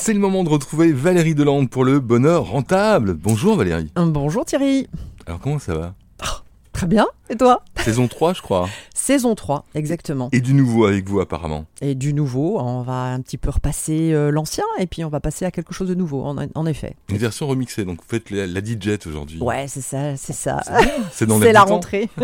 C'est le moment de retrouver Valérie Delande pour le bonheur rentable. Bonjour Valérie. Bonjour Thierry. Alors comment ça va? Très bien. Et toi? Saison 3 je crois. Saison 3, exactement. Et du nouveau avec vous apparemment. Et du nouveau, on va un petit peu repasser euh, l'ancien et puis on va passer à quelque chose de nouveau, en, en effet. Une version remixée, donc vous faites la, la DJ aujourd'hui. Ouais, c'est ça, c'est ça. C'est dans la rentrée.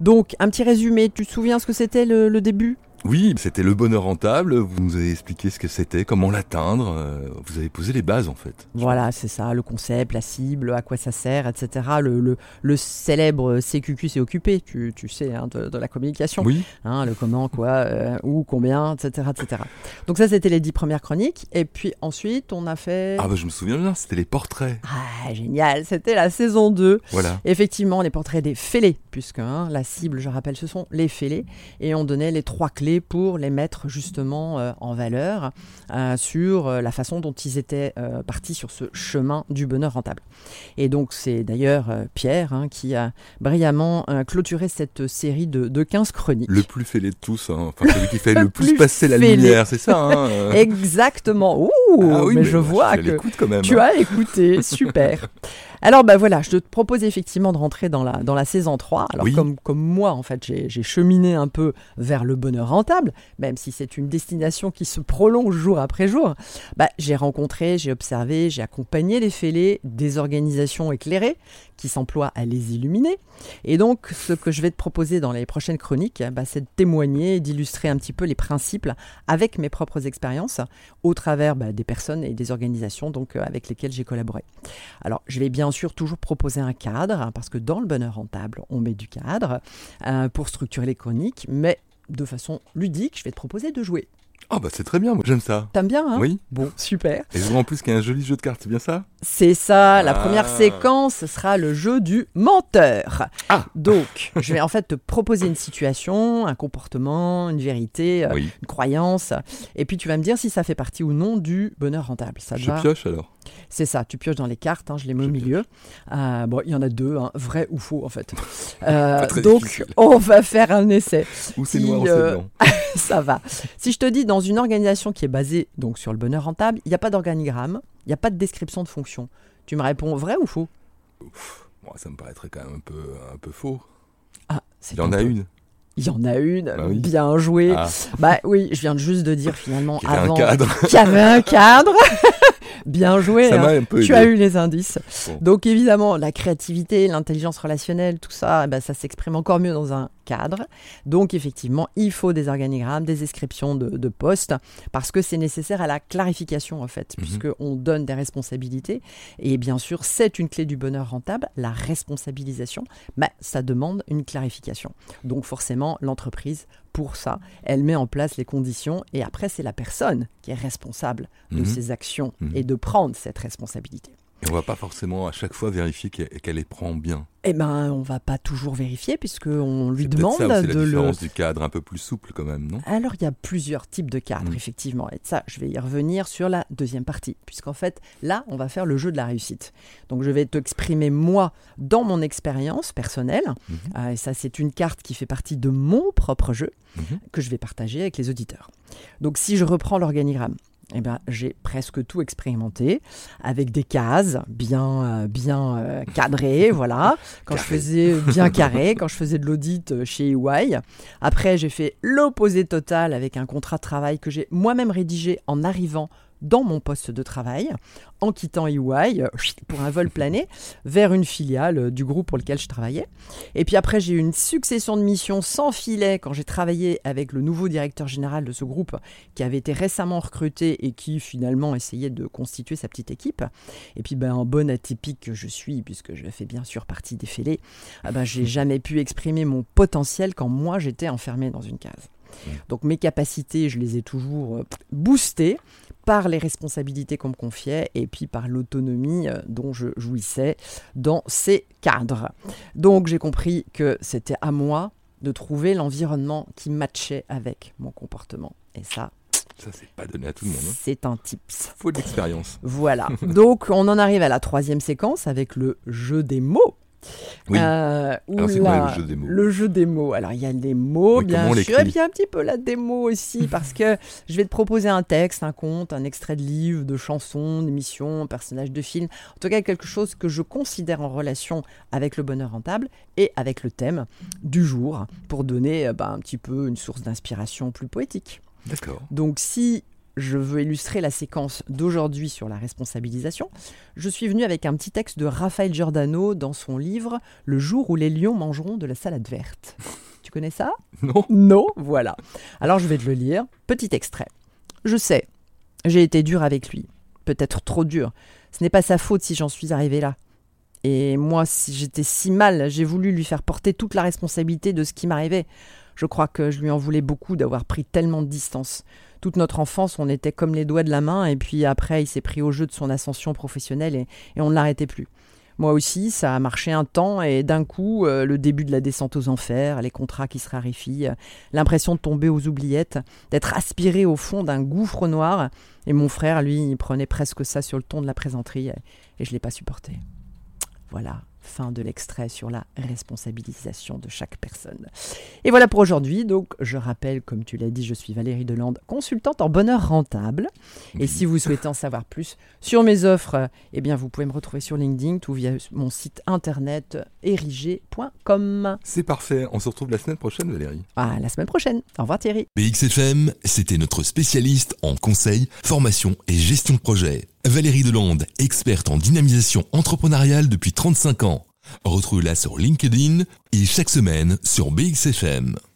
Donc, un petit résumé. Tu te souviens ce que c'était le, le début? Oui, c'était le bonheur rentable. Vous nous avez expliqué ce que c'était, comment l'atteindre. euh, Vous avez posé les bases en fait. Voilà, c'est ça, le concept, la cible, à quoi ça sert, etc. Le, le, le célèbre CQQ, c'est occupé, tu, tu sais, hein, de, de la communication. Oui. Hein, le comment, quoi, euh, où, combien, etc., etc. Donc ça, c'était les dix premières chroniques. Et puis ensuite, on a fait... Ah bah je me souviens bien, c'était les portraits. Ah, génial, c'était la saison 2. Voilà. Effectivement, les portraits des fêlés, puisque hein, la cible, je rappelle, ce sont les fêlés. Et on donnait les trois clés pour les mettre justement euh, en valeur euh, sur euh, la façon dont ils étaient partis sur ce chemin du bonheur rentable. Et donc, c'est d'ailleurs Pierre hein, qui a brillamment clôturé cette série de, de 15 chroniques. Le plus fêlé de tous, hein. enfin celui qui fait le, Le plus plus passer la lumière, c'est ça. Hein. Exactement. Ouh, Ah oui, mais, je vois que l'écoute quand même. tu hein. as écouté. Super. Alors, bah voilà, je te propose effectivement de rentrer dans la, dans la saison 3. Alors, Oui. comme, comme moi, en fait, j'ai cheminé un peu vers le bonheur rentable, même si c'est une destination qui se prolonge jour après jour. Bah, j'ai rencontré, j'ai observé, j'ai accompagné les fêlés des organisations éclairées qui s'emploient à les illuminer. Et donc, ce que je vais te proposer dans les prochaines chroniques, bah, c'est de témoigner d'illustrer un petit peu les principes avec mes propres expériences au travers bah, des personnes et des organisations donc, euh, avec lesquelles j'ai collaboré. Alors, je vais bien sûr toujours proposer un cadre, hein, parce que dans le bonheur rentable, on met du cadre euh, pour structurer les chroniques, mais de façon ludique, je vais te proposer de jouer. Ah bah c'est très bien, moi j'aime ça. T'aimes bien, hein? Oui. Bon, super. Et je vois en plus qu'il y a un joli jeu de cartes, c'est bien ça? C'est ça, la Ah. première séquence ce sera le jeu du menteur. Ah. Donc, je vais en fait te proposer une situation, un comportement, une vérité, euh, Oui. une croyance, et puis tu vas me dire si ça fait partie ou non du bonheur rentable. Ça Je va pioche alors. C'est ça, tu pioches dans les cartes, hein, je les mets au milieu. Euh, bon, il y en a deux, hein, vrai ou faux en fait. Euh, donc, difficile. on va faire un essai. Ou c'est noir ou c'est blanc. ça va. Si je te dis dans une organisation qui est basée donc sur le bonheur rentable, il n'y a pas d'organigramme, il n'y a pas de description de fonction. Tu me réponds vrai ou faux? Moi, ça me paraîtrait quand même un peu, un peu faux. Ah, c'est Il y en a peu- une. Il y en a une, Bah oui. bien joué. Ah, Bah oui, je viens juste de dire finalement avant qu'il y avait un cadre. bien joué. Ça hein. m'a un peu Tu aidé. as eu les indices. Bon. Donc évidemment, la créativité, l'intelligence relationnelle, tout ça, ben, ça s'exprime encore mieux dans un cadre. Donc effectivement, il faut des organigrammes, des descriptions de, de postes, parce que c'est nécessaire à la clarification en fait, Mhm. puisqu'on donne des responsabilités. Et bien sûr, c'est une clé du bonheur rentable, la responsabilisation. Mais ça demande une clarification. Donc forcément, l'entreprise, pour ça, elle met en place les conditions, et après, c'est la personne qui est responsable de Mhm. ses actions Mhm. et de prendre cette responsabilité. Et on va pas forcément à chaque fois vérifier qu'elle les prend bien. Eh ben, on va pas toujours vérifier puisqu'on lui C'est peut-être demande ça aussi, de la le. différence du cadre un peu plus souple quand même, non? Alors, il y a plusieurs types de cadres, Mm. effectivement. Et ça, je vais y revenir sur la deuxième partie. Puisqu'en fait, là, on va faire le jeu de la réussite. Donc, je vais t'exprimer, moi, dans mon expérience personnelle. Mhm. Euh, et ça, c'est une carte qui fait partie de mon propre jeu Mhm. que je vais partager avec les auditeurs. Donc, si je reprends l'organigramme, eh ben, j'ai presque tout expérimenté avec des cases bien, euh, bien euh, cadrées, voilà. Quand je faisais bien carré, quand je faisais de l'audit euh, chez EY. Après, j'ai fait l'opposé total avec un contrat de travail que j'ai moi-même rédigé en arrivant dans mon poste de travail, en quittant EY pour un vol plané vers une filiale euh, du groupe pour lequel je travaillais. Et puis après, j'ai eu une succession de missions sans filet quand j'ai travaillé avec le nouveau directeur général de ce groupe qui avait été récemment recruté et qui finalement essayait de constituer sa petite équipe. Et puis, ben, en bon atypique que je suis, puisque je fais bien sûr partie des fêlés, ah ben, j'ai jamais pu exprimer mon potentiel quand moi j'étais enfermé dans une case. Donc mes capacités, je les ai toujours euh, boostées par les responsabilités qu'on me confiait et puis par l'autonomie euh, dont je jouissais dans ces cadres. Donc j'ai compris que c'était à moi de trouver l'environnement qui matchait avec mon comportement. Et ça, Ça, c'est pas donné à tout le monde. hein. c'est un tips. Faut de l'expérience. Voilà. Donc on en arrive à la troisième séquence avec le jeu des mots. Oui. Euh, Alors, c'est oula, quoi le jeu des mots Le jeu des mots. Alors, il y a des mots, Oui, bien sûr, et puis un petit peu la démo aussi, parce que je vais te proposer un texte, un conte, un extrait de livre, de chanson, d'émission, un personnage de film. En tout cas, quelque chose que je considère en relation avec le bonheur rentable et avec le thème du jour, pour donner euh, bah, un petit peu une source d'inspiration plus poétique. D'accord. Donc si je veux illustrer la séquence d'aujourd'hui sur la responsabilisation, je suis venu avec un petit texte de Raphaël Giordano dans son livre Le jour où les lions mangeront de la salade verte. Tu connais ça? Non Non, voilà. Alors je vais te le lire. Petit extrait. Je sais, j'ai été dur avec lui. Peut-être trop dur. Ce n'est pas sa faute si j'en suis arrivé là. Et moi, si j'étais si mal, j'ai voulu lui faire porter toute la responsabilité de ce qui m'arrivait. Je crois que je lui en voulais beaucoup d'avoir pris tellement de distance. Toute notre enfance, on était comme les doigts de la main, et puis après, il s'est pris au jeu de son ascension professionnelle et, on ne l'arrêtait plus. Moi aussi, ça a marché un temps, et d'un coup, euh, le début de la descente aux enfers, les contrats qui se raréfient, euh, l'impression de tomber aux oubliettes, d'être aspiré au fond d'un gouffre noir. Et mon frère, lui, prenait presque ça sur le ton de la plaisanterie, et, et je ne l'ai pas supporté. Voilà, fin de l'extrait sur la responsabilisation de chaque personne. Et voilà pour aujourd'hui. Donc, je rappelle, comme tu l'as dit, je suis Valérie Delande, consultante en bonheur rentable. Et si vous souhaitez en savoir plus sur mes offres, eh bien, vous pouvez me retrouver sur LinkedIn ou via mon site internet érigé.com. C'est parfait. On se retrouve la semaine prochaine, Valérie. À la semaine prochaine. Au revoir Thierry. BXFM, c'était notre spécialiste en conseil, formation et gestion de projet. Valérie Delande, experte en dynamisation entrepreneuriale depuis 35 ans. Retrouvez-la sur LinkedIn et chaque semaine sur BXFM.